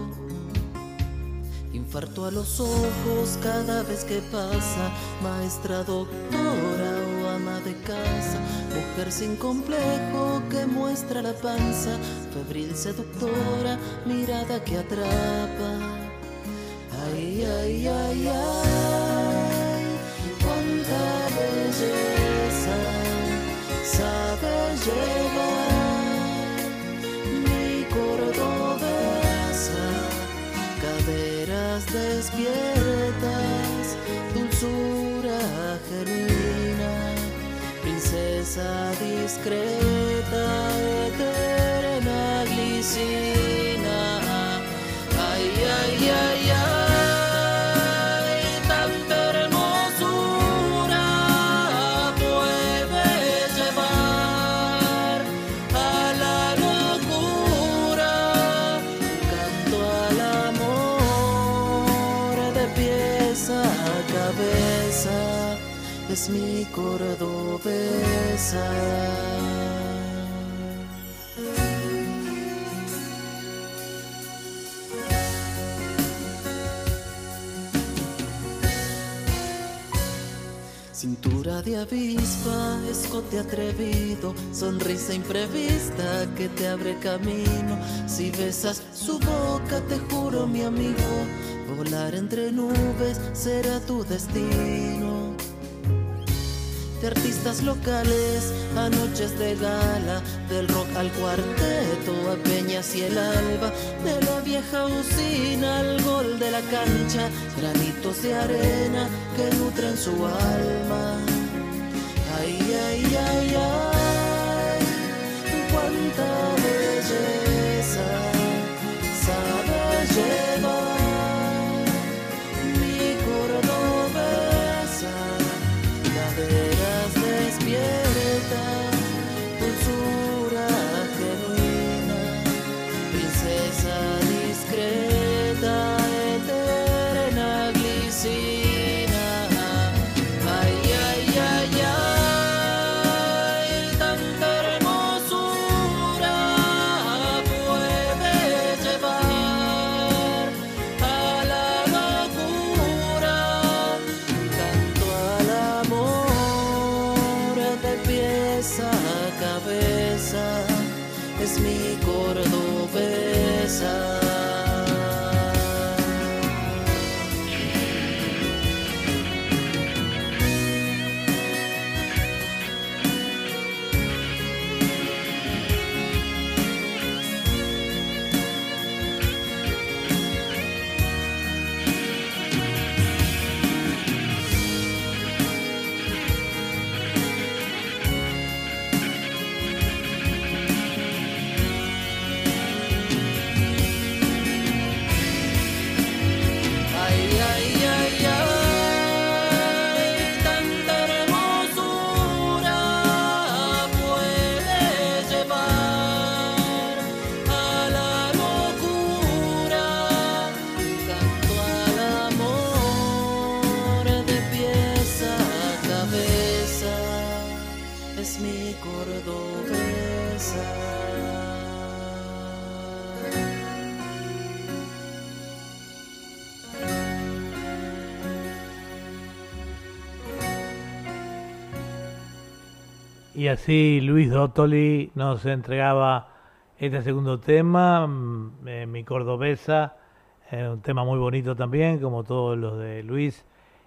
Infarto a los ojos cada vez que pasa, maestra, doctora o ama de casa, mujer sin complejo que muestra la panza, febril seductora, mirada que atrapa. Ay, ay, ay, ay, sabe llevar mi cordobesa, caderas despiertas, dulzura genuina, princesa discreta, eterna glicina. Mi cordobesa. Cintura de avispa, escote atrevido, sonrisa imprevista que te abre camino. Si besas su boca, te juro, mi amigo, volar entre nubes será tu destino. Artistas locales a noches de gala, del rock al cuarteto, a peñas y el alba, de la vieja usina al gol de la cancha, granitos de arena que nutren su alma. Ay, ay, ay, ay, cuánta Y así Luis Dottoli nos entregaba este segundo tema, mm, eh, Mi Cordobesa, eh, un tema muy bonito también, como todos los de Luis.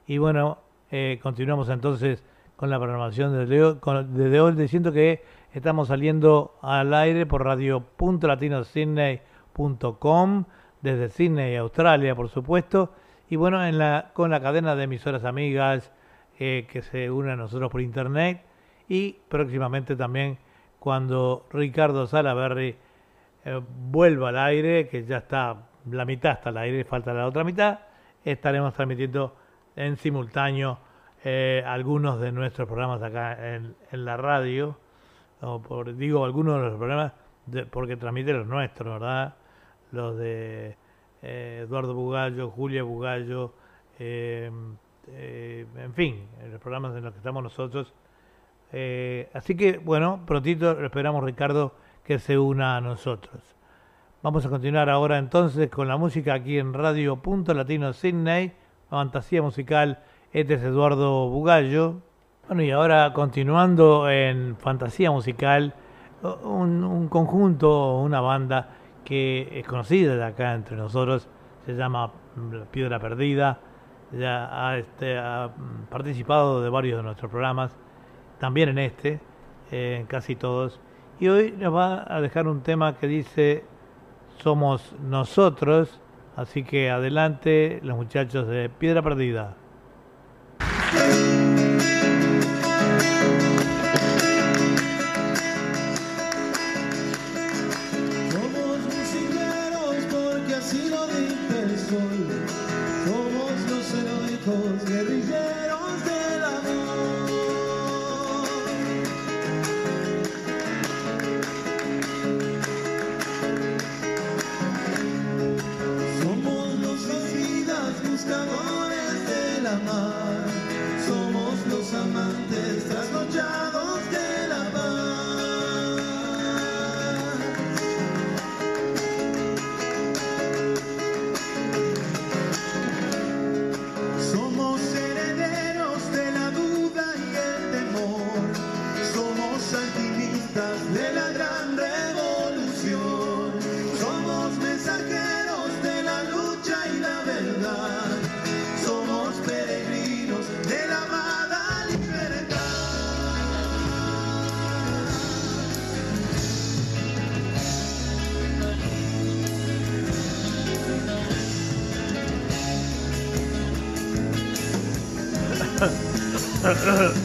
Y bueno, eh, continuamos entonces con la programación de Leo, con, desde hoy diciendo que estamos saliendo al aire por radio.latinosidney.com, desde Sydney, Australia, por supuesto, y bueno, en la, con la cadena de emisoras amigas eh, que se unen a nosotros por internet y próximamente también cuando Ricardo Salaberry eh, vuelva al aire, que ya está, la mitad está al aire, falta la otra mitad, estaremos transmitiendo en simultáneo eh, algunos de nuestros programas acá en, la radio, o por, digo algunos de los programas de- porque transmite los nuestros, ¿verdad? Los de eh, Eduardo Bugallo, Julia Bugallo, eh, en fin, los programas en los que estamos nosotros. Eh, así que, bueno, prontito esperamos Ricardo que se una a nosotros. Vamos a continuar ahora entonces con la música aquí en Radio Punto Latino Sydney, fantasía musical. Este es Eduardo Bugallo. Bueno, y ahora continuando en fantasía musical, un, un conjunto, una banda que es conocida de acá entre nosotros, se llama La Piedra Perdida, ya ha, este, ha mm, participado de varios de nuestros programas, también en este, eh, en casi todos, y hoy nos va a dejar un tema que dice Somos nosotros, así que adelante los muchachos de Piedra Perdida. Uh, *laughs* uh.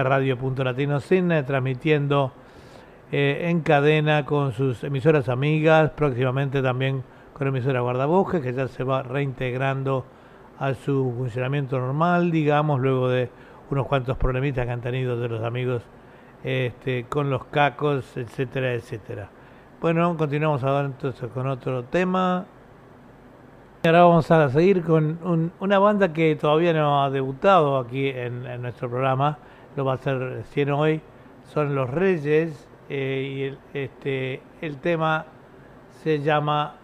esta radio Punto Latino Sin, eh, transmitiendo eh, en cadena con sus emisoras amigas, próximamente también con emisora Guardabosques, que ya se va reintegrando a su funcionamiento normal, digamos, luego de unos cuantos problemitas que han tenido de los amigos este, con los cacos, etcétera, etcétera. Bueno, continuamos ahora entonces con otro tema. Y Ahora vamos a seguir con un, una banda que todavía no ha debutado aquí en nuestro programa, lo va a hacer recién hoy, son los Reyes eh, y el, este, el tema se llama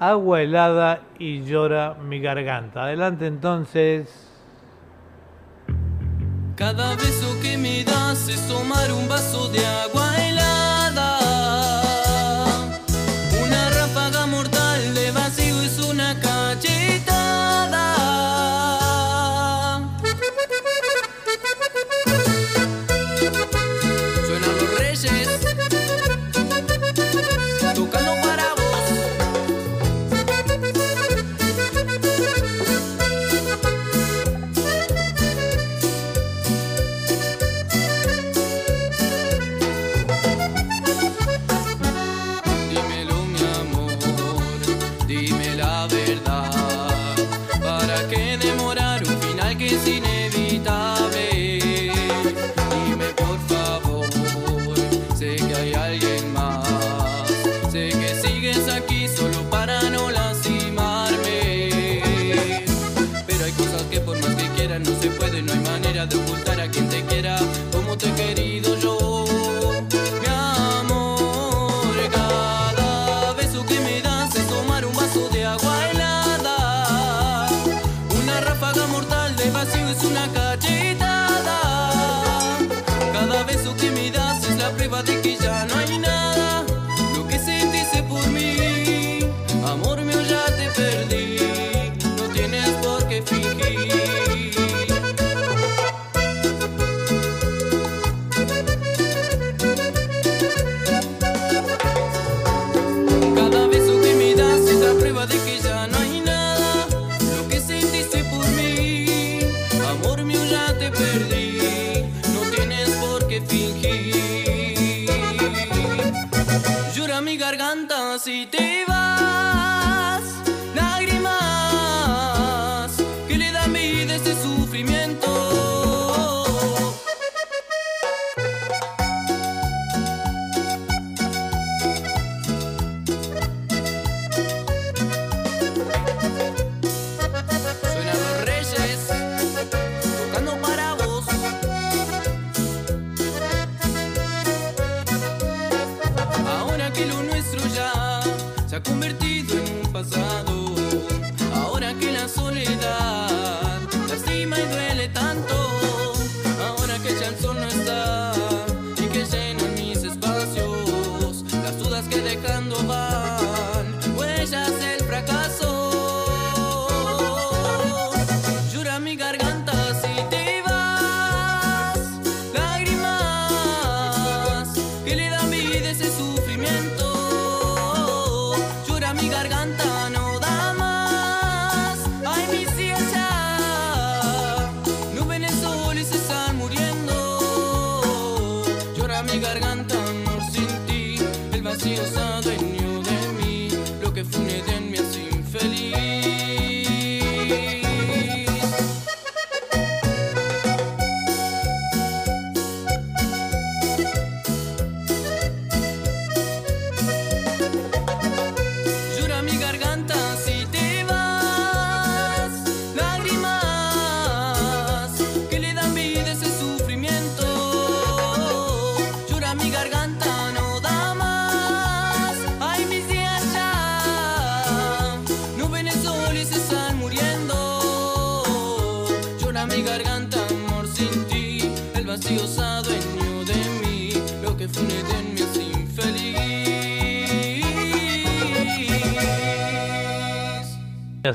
Agua helada y llora mi garganta. Adelante entonces. Cada beso que me das es tomar un vaso de agua helada.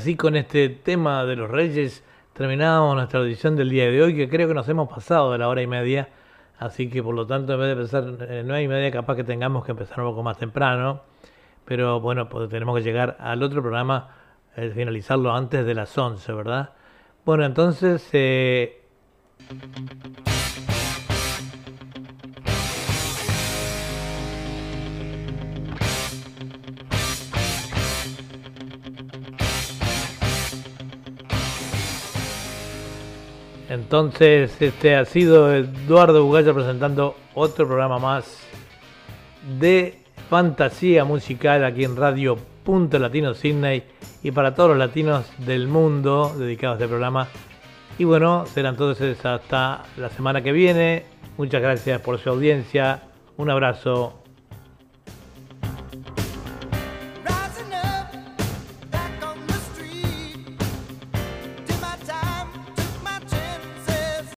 Así con este tema de los reyes terminamos nuestra audición del día de hoy, que creo que nos hemos pasado de la hora y media, así que por lo tanto en vez de empezar en nueve y media capaz que tengamos que empezar un poco más temprano, pero bueno, pues tenemos que llegar al otro programa, eh, finalizarlo antes de las 11, ¿verdad? Bueno, entonces... eh, Entonces, este ha sido Eduardo Bugaya presentando otro programa más de fantasía musical aquí en Radio Punto Latino Sydney y para todos los latinos del mundo dedicados a este programa. Y bueno, será entonces hasta la semana que viene. Muchas gracias por su audiencia. Un abrazo